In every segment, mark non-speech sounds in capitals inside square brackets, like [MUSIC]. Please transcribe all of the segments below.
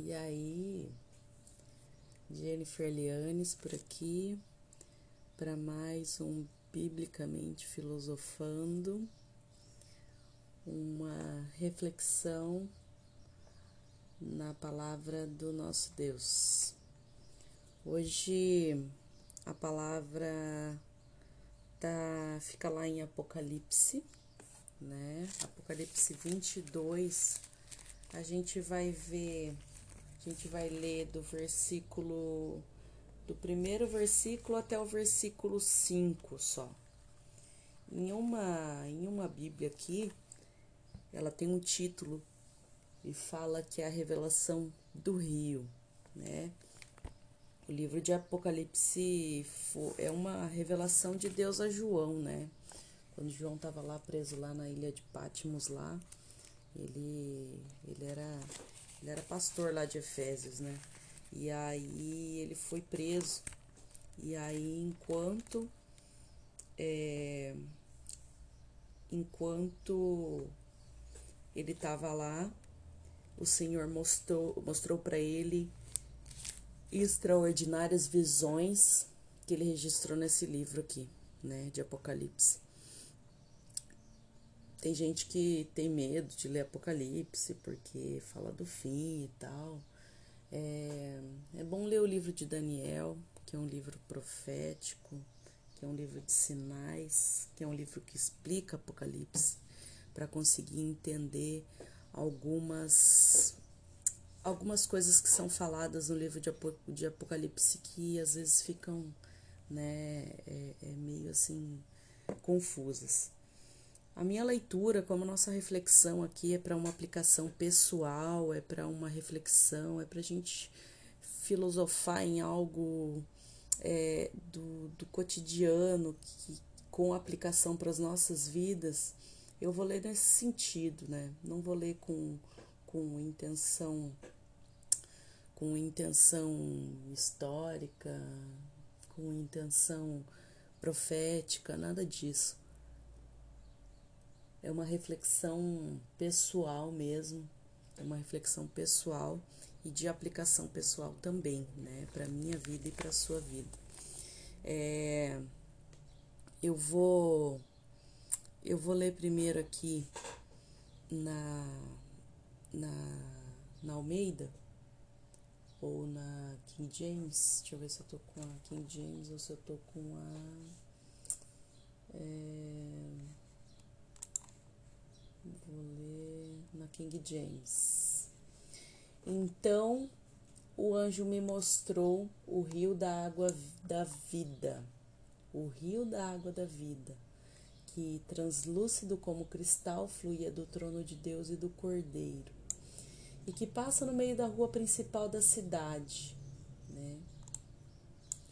E aí, Jennifer Lianes por aqui para mais um Biblicamente Filosofando, uma reflexão na palavra do nosso Deus. Hoje a palavra tá, fica lá em Apocalipse, né? Apocalipse 22, a gente vai ver, a gente vai ler do versículo, do primeiro versículo até o versículo 5 só. Em uma, em uma Bíblia aqui, ela tem um título e fala que é a revelação do rio, né? O livro de Apocalipse é uma revelação de Deus a João, né? Quando João estava lá preso lá na ilha de Patmos lá, ele ele era ele era pastor lá de Efésios, né? E aí ele foi preso. E aí enquanto é, enquanto ele estava lá, o Senhor mostrou mostrou para ele extraordinárias visões que ele registrou nesse livro aqui, né, de Apocalipse. Tem gente que tem medo de ler Apocalipse porque fala do fim e tal. É, é bom ler o livro de Daniel, que é um livro profético, que é um livro de sinais, que é um livro que explica Apocalipse, para conseguir entender algumas algumas coisas que são faladas no livro de, Apocalipse que às vezes ficam né, é, é meio assim confusas. A minha leitura, como nossa reflexão aqui, é para uma aplicação pessoal, é para uma reflexão, é para a gente filosofar em algo é, do, do cotidiano, que, com aplicação para as nossas vidas, eu vou ler nesse sentido, né? Não vou ler com, com intenção com intenção histórica, com intenção profética, nada disso. É uma reflexão pessoal mesmo, é uma reflexão pessoal e de aplicação pessoal também, né, para minha vida e para sua vida. É, eu vou eu vou ler primeiro aqui na na, na Almeida ou na King James. Deixa eu ver se eu tô com a King James ou se eu tô com a. É, vou ler na King James. Então o anjo me mostrou o rio da água da vida, o rio da água da vida, que translúcido como cristal fluía do trono de Deus e do Cordeiro e que passa no meio da rua principal da cidade, né?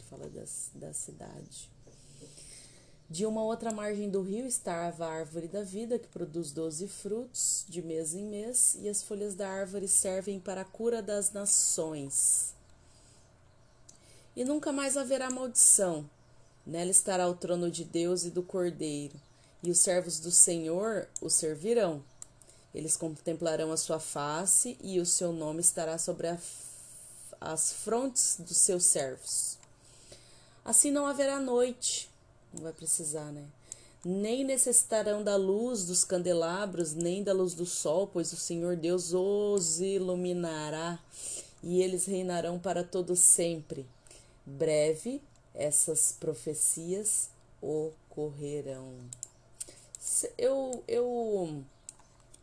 Fala das, da cidade. De uma outra margem do rio estava a árvore da vida, que produz doze frutos de mês em mês, e as folhas da árvore servem para a cura das nações. E nunca mais haverá maldição. Nela estará o trono de Deus e do Cordeiro, e os servos do Senhor o servirão. Eles contemplarão a sua face e o seu nome estará sobre as frontes dos seus servos. Assim não haverá noite, não vai precisar, né? Nem necessitarão da luz dos candelabros, nem da luz do sol, pois o Senhor Deus os iluminará e eles reinarão para todo sempre. Breve essas profecias ocorrerão. Eu, eu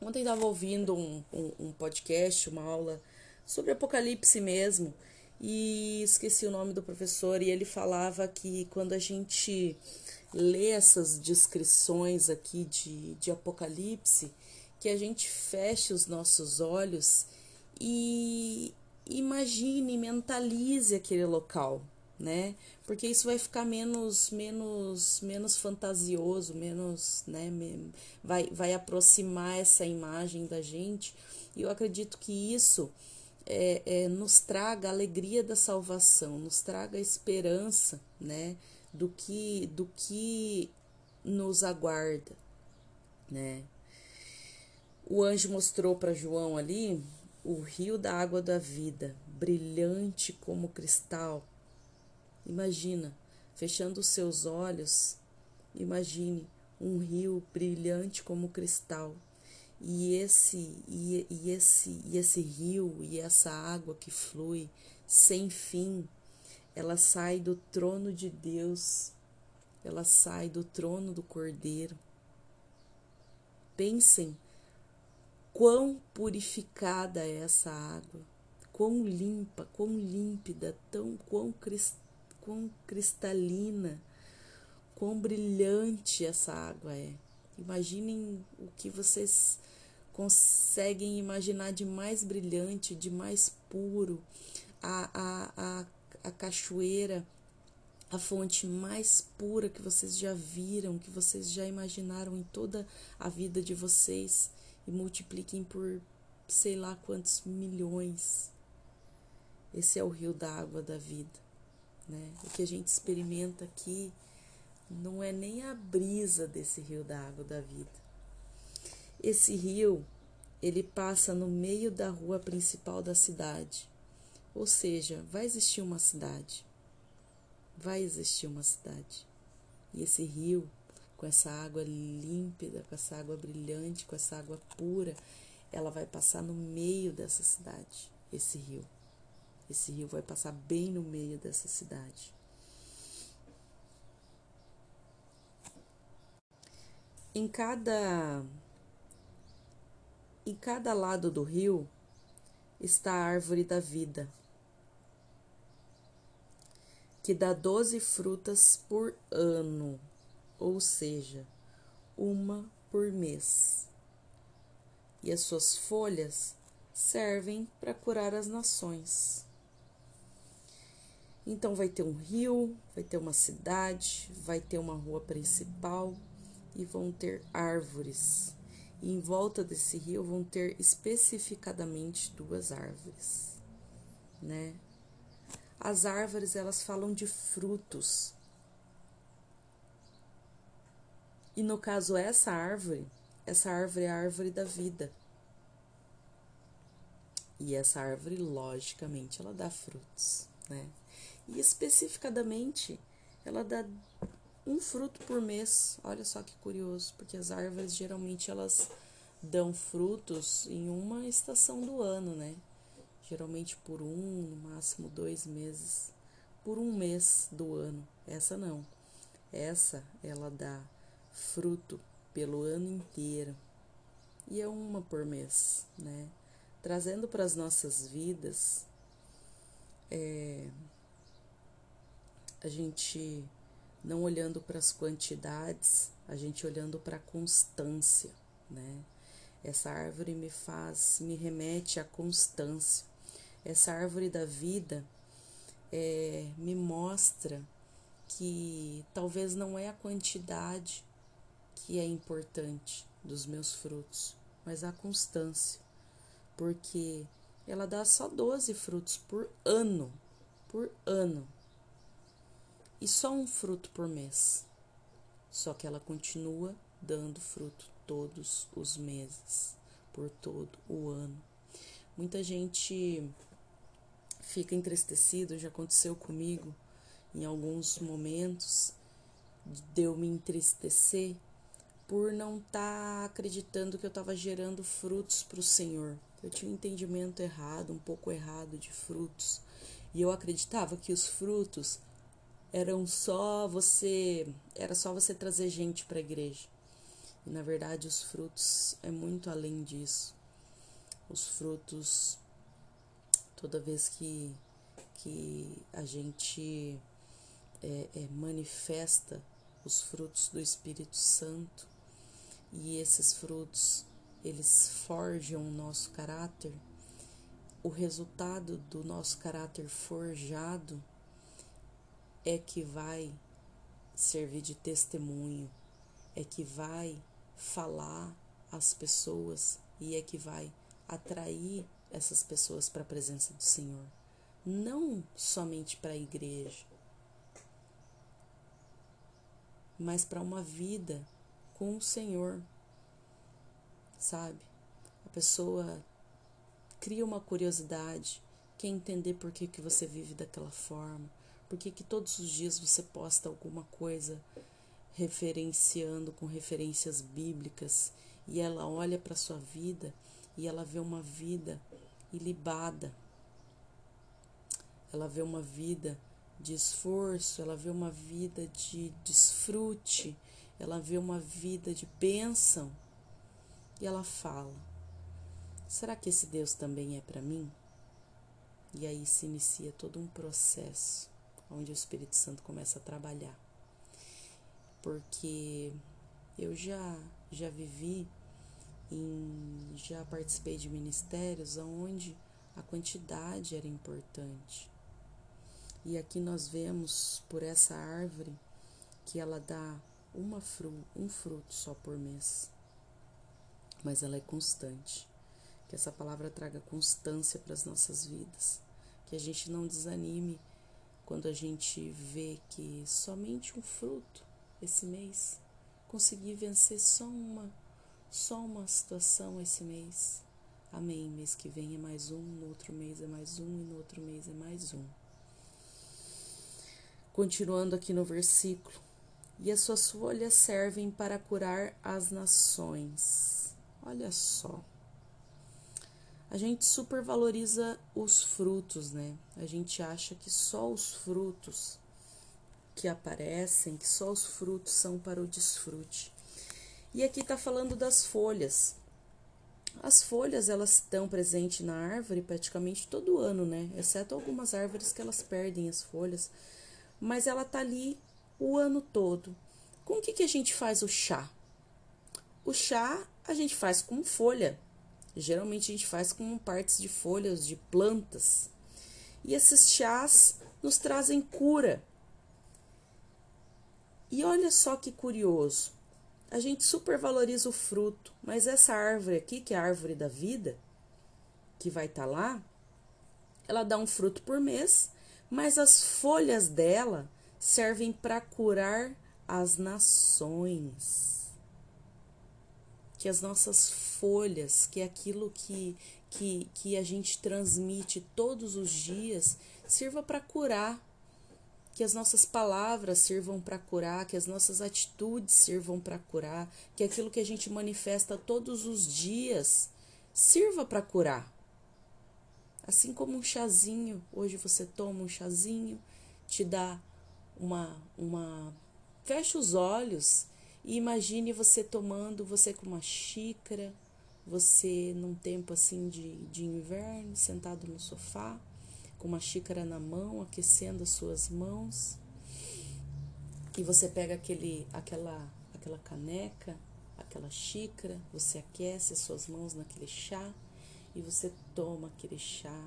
Ontem estava ouvindo um, um, um, podcast, uma aula sobre Apocalipse mesmo, e esqueci o nome do professor, e ele falava que quando a gente lê essas descrições aqui de, de Apocalipse, que a gente feche os nossos olhos e imagine, mentalize aquele local, né? Porque isso vai ficar menos menos menos fantasioso, menos, né, vai vai aproximar essa imagem da gente. E eu acredito que isso é, é, nos traga a alegria da salvação, nos traga a esperança, né, do que do que nos aguarda, né? O anjo mostrou para João ali o rio da água da vida, brilhante como cristal. Imagina, fechando os seus olhos, imagine um rio brilhante como cristal. E esse e, e esse e esse rio e essa água que flui sem fim, ela sai do trono de Deus, ela sai do trono do Cordeiro. Pensem quão purificada é essa água, quão limpa, quão límpida, tão quão, crist, quão cristalina, quão brilhante essa água é. Imaginem o que vocês conseguem imaginar de mais brilhante, de mais puro, a, a, a, a cachoeira, a fonte mais pura que vocês já viram, que vocês já imaginaram em toda a vida de vocês e multipliquem por sei lá quantos milhões. Esse é o rio da água da vida, né? O que a gente experimenta aqui não é nem a brisa desse rio da água da vida. Esse rio, ele passa no meio da rua principal da cidade. Ou seja, vai existir uma cidade. Vai existir uma cidade. E esse rio com essa água límpida, com essa água brilhante, com essa água pura, ela vai passar no meio dessa cidade, esse rio. Esse rio vai passar bem no meio dessa cidade. Em cada em cada lado do rio está a árvore da vida, que dá doze frutas por ano ou seja, uma por mês. E as suas folhas servem para curar as nações. Então vai ter um rio, vai ter uma cidade, vai ter uma rua principal e vão ter árvores. E em volta desse rio vão ter especificadamente duas árvores, né? As árvores elas falam de frutos, E no caso, essa árvore, essa árvore é a árvore da vida. E essa árvore, logicamente, ela dá frutos, né? E especificadamente, ela dá um fruto por mês. Olha só que curioso, porque as árvores geralmente elas dão frutos em uma estação do ano, né? Geralmente por um, no máximo dois meses. Por um mês do ano. Essa não. Essa ela dá fruto pelo ano inteiro e é uma por mês, né? Trazendo para as nossas vidas, é, a gente não olhando para as quantidades, a gente olhando para a constância, né? Essa árvore me faz, me remete à constância. Essa árvore da vida é, me mostra que talvez não é a quantidade que é importante dos meus frutos, mas a constância, porque ela dá só 12 frutos por ano, por ano, e só um fruto por mês. Só que ela continua dando fruto todos os meses, por todo o ano. Muita gente fica entristecido, já aconteceu comigo em alguns momentos, de eu me entristecer por não estar tá acreditando que eu estava gerando frutos para o Senhor. Eu tinha um entendimento errado, um pouco errado de frutos. E eu acreditava que os frutos eram só você, era só você trazer gente para a igreja. E na verdade os frutos é muito além disso. Os frutos toda vez que que a gente é, é, manifesta os frutos do Espírito Santo, e esses frutos eles forjam o nosso caráter, o resultado do nosso caráter forjado é que vai servir de testemunho, é que vai falar às pessoas e é que vai atrair essas pessoas para a presença do Senhor, não somente para a igreja, mas para uma vida com o Senhor, sabe? A pessoa cria uma curiosidade, quer entender por que, que você vive daquela forma, por que, que todos os dias você posta alguma coisa referenciando com referências bíblicas e ela olha para sua vida e ela vê uma vida ilibada. Ela vê uma vida de esforço, ela vê uma vida de desfrute, ela vê uma vida de bênção. E ela fala: será que esse Deus também é para mim? E aí se inicia todo um processo onde o Espírito Santo começa a trabalhar. Porque eu já já vivi em, já participei de ministérios onde a quantidade era importante. E aqui nós vemos por essa árvore que ela dá uma fru, um fruto só por mês. Mas ela é constante. Que essa palavra traga constância para as nossas vidas. Que a gente não desanime quando a gente vê que somente um fruto esse mês consegui vencer só uma só uma situação esse mês. Amém. Mês que vem é mais um, no outro mês é mais um e no outro mês é mais um. Continuando aqui no versículo. E as suas folhas servem para curar as nações. Olha só. A gente supervaloriza os frutos, né? A gente acha que só os frutos que aparecem, que só os frutos são para o desfrute. E aqui está falando das folhas. As folhas elas estão presentes na árvore praticamente todo ano, né? Exceto algumas árvores que elas perdem as folhas, mas ela tá ali o ano todo. Com o que, que a gente faz o chá? O chá a gente faz com folha. Geralmente a gente faz com partes de folhas de plantas. E esses chás nos trazem cura. E olha só que curioso a gente supervaloriza o fruto, mas essa árvore aqui, que é a árvore da vida, que vai estar tá lá, ela dá um fruto por mês, mas as folhas dela servem para curar as nações. Que as nossas folhas, que é aquilo que, que, que a gente transmite todos os dias, sirva para curar que as nossas palavras sirvam para curar, que as nossas atitudes sirvam para curar, que aquilo que a gente manifesta todos os dias sirva para curar. Assim como um chazinho, hoje você toma um chazinho, te dá uma uma fecha os olhos e imagine você tomando, você com uma xícara, você num tempo assim de, de inverno, sentado no sofá, com uma xícara na mão, aquecendo as suas mãos. E você pega aquele, aquela, aquela caneca, aquela xícara, você aquece as suas mãos naquele chá e você toma aquele chá,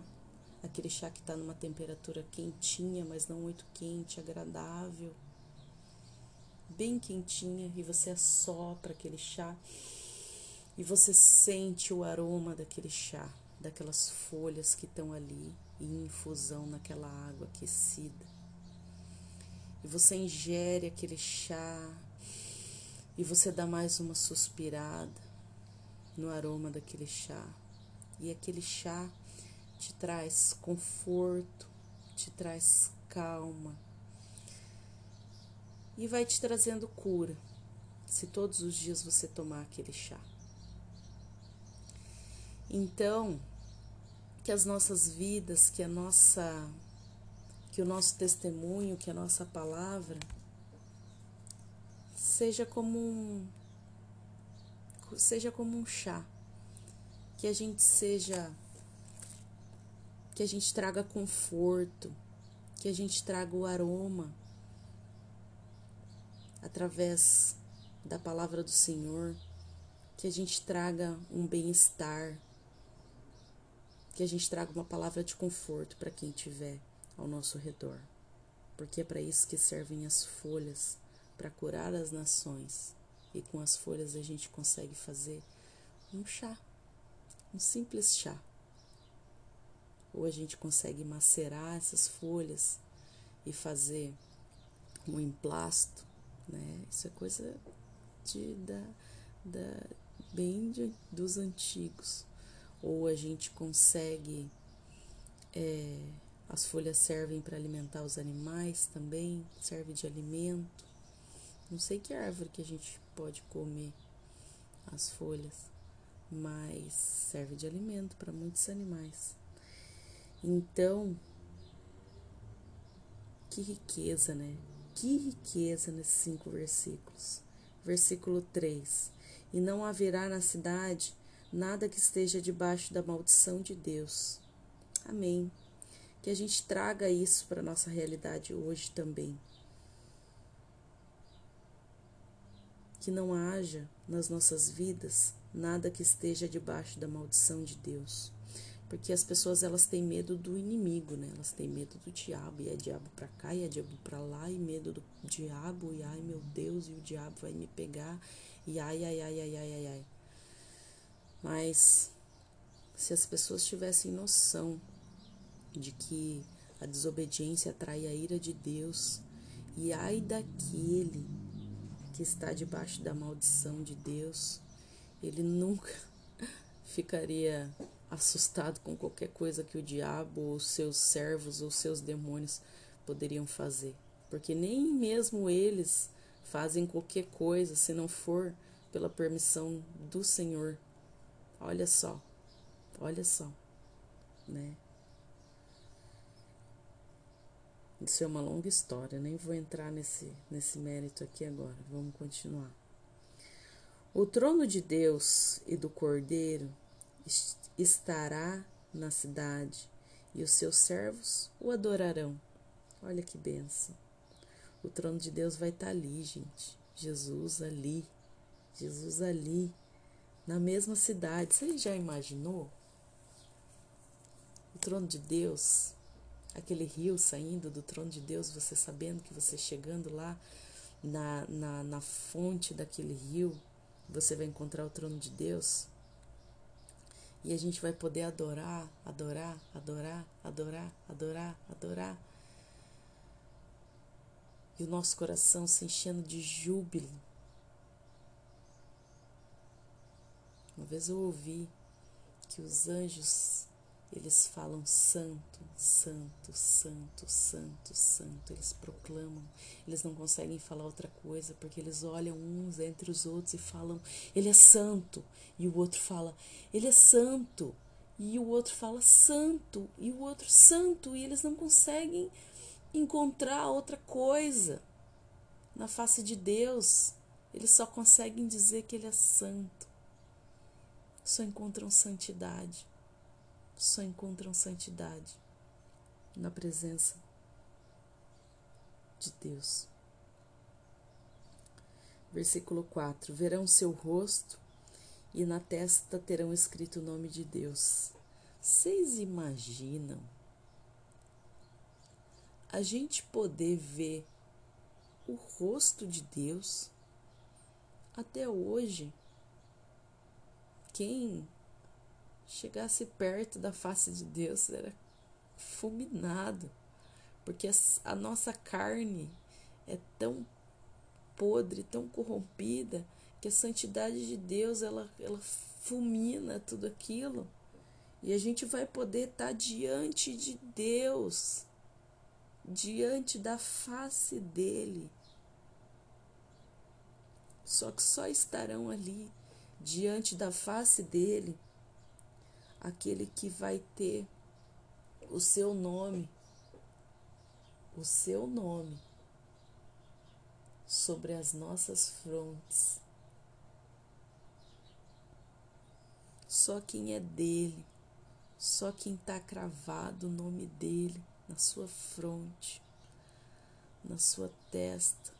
aquele chá que está numa temperatura quentinha, mas não muito quente, agradável, bem quentinha, e você assopra aquele chá. E você sente o aroma daquele chá, daquelas folhas que estão ali e infusão naquela água aquecida. E você ingere aquele chá e você dá mais uma suspirada no aroma daquele chá. E aquele chá te traz conforto, te traz calma e vai te trazendo cura se todos os dias você tomar aquele chá. Então, que as nossas vidas, que a nossa que o nosso testemunho, que a nossa palavra seja como um seja como um chá. Que a gente seja que a gente traga conforto, que a gente traga o aroma através da palavra do Senhor, que a gente traga um bem-estar, que a gente traga uma palavra de conforto para quem estiver ao nosso redor, porque é para isso que servem as folhas para curar as nações. E com as folhas a gente consegue fazer um chá, um simples chá. Ou a gente consegue macerar essas folhas e fazer um emplasto, né? Isso é coisa de, da, da, bem de, dos antigos ou a gente consegue. É, as folhas servem para alimentar os animais também, serve de alimento. Não sei que árvore que a gente pode comer as folhas, mas serve de alimento para muitos animais. Então, que riqueza, né? Que riqueza nesses cinco versículos. Versículo 3: E não haverá na cidade nada que esteja debaixo da maldição de Deus. Amém. Que a gente traga isso para a nossa realidade hoje também. Que não haja nas nossas vidas nada que esteja debaixo da maldição de Deus. Porque as pessoas elas têm medo do inimigo, né? Elas têm medo do diabo, e é diabo para cá, e é diabo para lá, e medo do diabo, e ai meu Deus, e o diabo vai me pegar, e ai, ai, ai, ai, ai, ai, ai. Mas se as pessoas tivessem noção de que a desobediência atrai a ira de Deus, e ai daquele que está debaixo da maldição de Deus, ele nunca [LAUGHS] ficaria assustado com qualquer coisa que o diabo, ou seus servos, ou seus demônios poderiam fazer. Porque nem mesmo eles fazem qualquer coisa se não for pela permissão do Senhor. Olha só, olha só, né? Isso é uma longa história, nem vou entrar nesse, nesse mérito aqui agora, vamos continuar. O trono de Deus e do Cordeiro estará na cidade e os seus servos o adorarão. Olha que benção. O trono de Deus vai estar ali, gente. Jesus ali. Jesus ali. Na mesma cidade. Você já imaginou? O trono de Deus, aquele rio saindo do trono de Deus, você sabendo que você chegando lá na, na, na fonte daquele rio, você vai encontrar o trono de Deus. E a gente vai poder adorar, adorar, adorar, adorar, adorar, adorar. E o nosso coração se enchendo de júbilo. Uma vez eu ouvi que os anjos eles falam santo, santo, santo, santo, santo. Eles proclamam. Eles não conseguem falar outra coisa porque eles olham uns entre os outros e falam: Ele é santo. E o outro fala: Ele é santo. E o outro fala: Santo. E o outro: Santo. E eles não conseguem encontrar outra coisa na face de Deus. Eles só conseguem dizer que Ele é santo. Só encontram santidade só encontram santidade na presença de Deus. Versículo 4: Verão seu rosto e na testa terão escrito o nome de Deus. Vocês imaginam a gente poder ver o rosto de Deus? Até hoje, quem chegasse perto da face de Deus era fulminado, porque a nossa carne é tão podre, tão corrompida, que a santidade de Deus ela, ela fulmina tudo aquilo. E a gente vai poder estar diante de Deus, diante da face dele. Só que só estarão ali, diante da face dele, aquele que vai ter o seu nome, o seu nome sobre as nossas frontes. Só quem é dele, só quem está cravado o nome dele na sua fronte, na sua testa,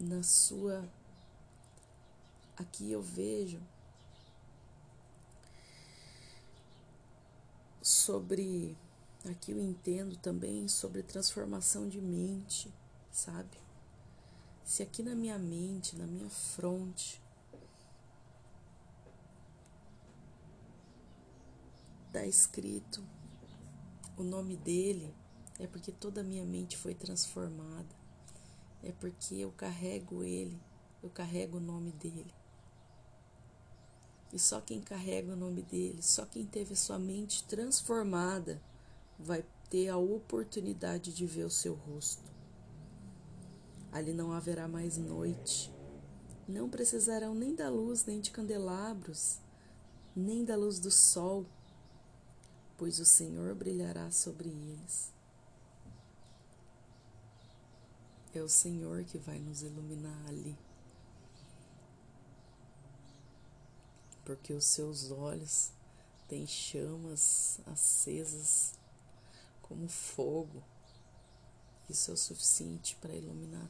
na sua. Aqui eu vejo sobre aqui eu entendo também sobre transformação de mente, sabe? Se aqui na minha mente, na minha fronte, está escrito o nome dele, é porque toda a minha mente foi transformada. É porque eu carrego ele, eu carrego o nome dele. E só quem carrega o nome dele, só quem teve sua mente transformada, vai ter a oportunidade de ver o seu rosto. Ali não haverá mais noite. Não precisarão nem da luz, nem de candelabros, nem da luz do sol, pois o Senhor brilhará sobre eles. É o Senhor que vai nos iluminar ali. Porque os seus olhos têm chamas acesas como fogo. Isso é o suficiente para iluminar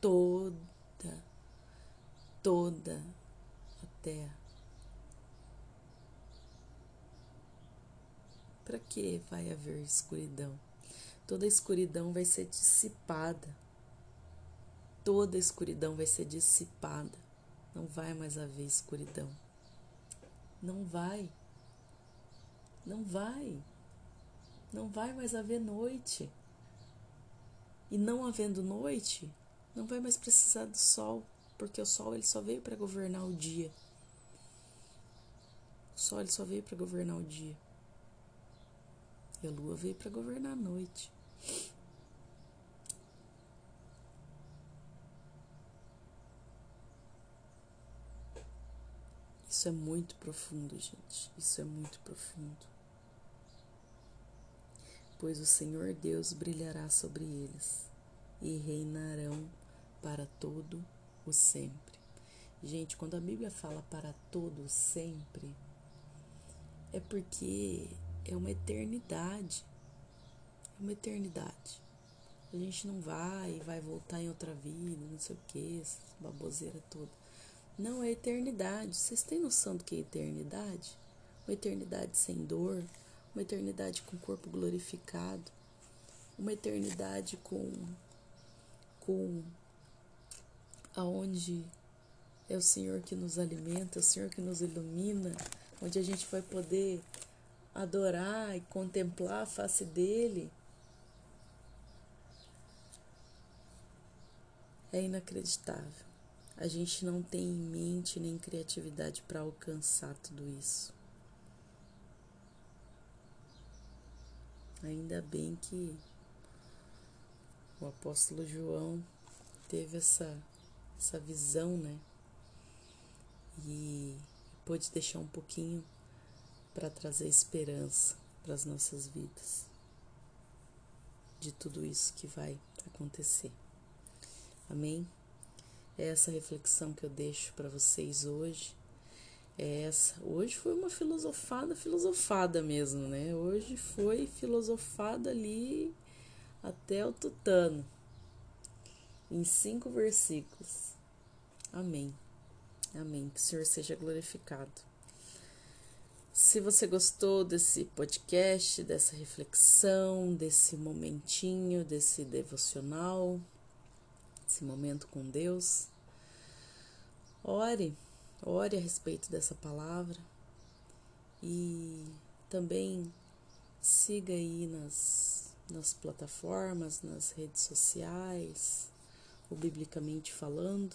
toda, toda a terra. Para que vai haver escuridão? Toda a escuridão vai ser dissipada. Toda a escuridão vai ser dissipada. Não vai mais haver escuridão. Não vai. Não vai. Não vai mais haver noite. E não havendo noite, não vai mais precisar do sol, porque o sol ele só veio para governar o dia. O sol ele só veio para governar o dia. E a lua veio para governar a noite. Isso é muito profundo, gente. Isso é muito profundo. Pois o Senhor Deus brilhará sobre eles e reinarão para todo o sempre. Gente, quando a Bíblia fala para todo o sempre, é porque é uma eternidade. É uma eternidade. A gente não vai vai voltar em outra vida, não sei o que, essa baboseira toda. Não é eternidade. Vocês têm noção do que é eternidade? Uma eternidade sem dor, uma eternidade com corpo glorificado, uma eternidade com com aonde é o Senhor que nos alimenta, é o Senhor que nos ilumina, onde a gente vai poder adorar e contemplar a face dele. É inacreditável. A gente não tem em mente nem criatividade para alcançar tudo isso. Ainda bem que o apóstolo João teve essa, essa visão, né? E pôde deixar um pouquinho para trazer esperança para as nossas vidas de tudo isso que vai acontecer. Amém? É essa reflexão que eu deixo para vocês hoje. É essa. Hoje foi uma filosofada, filosofada mesmo, né? Hoje foi filosofada ali até o tutano, em cinco versículos. Amém. Amém. Que o Senhor seja glorificado. Se você gostou desse podcast, dessa reflexão, desse momentinho, desse devocional, esse momento com Deus, ore, ore a respeito dessa palavra e também siga aí nas nas plataformas, nas redes sociais, o biblicamente falando.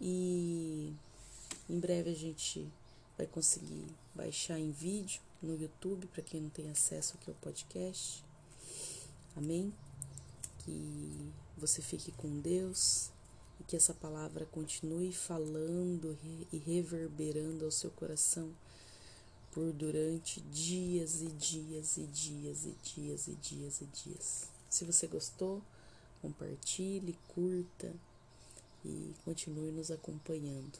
E em breve a gente vai conseguir baixar em vídeo no YouTube para quem não tem acesso aqui ao podcast. Amém? Que você fique com Deus que essa palavra continue falando e reverberando ao seu coração por durante dias e dias e dias e dias e dias e dias. Se você gostou, compartilhe, curta e continue nos acompanhando.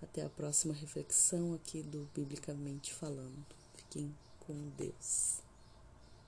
Até a próxima reflexão aqui do Biblicamente Falando. Fiquem com Deus.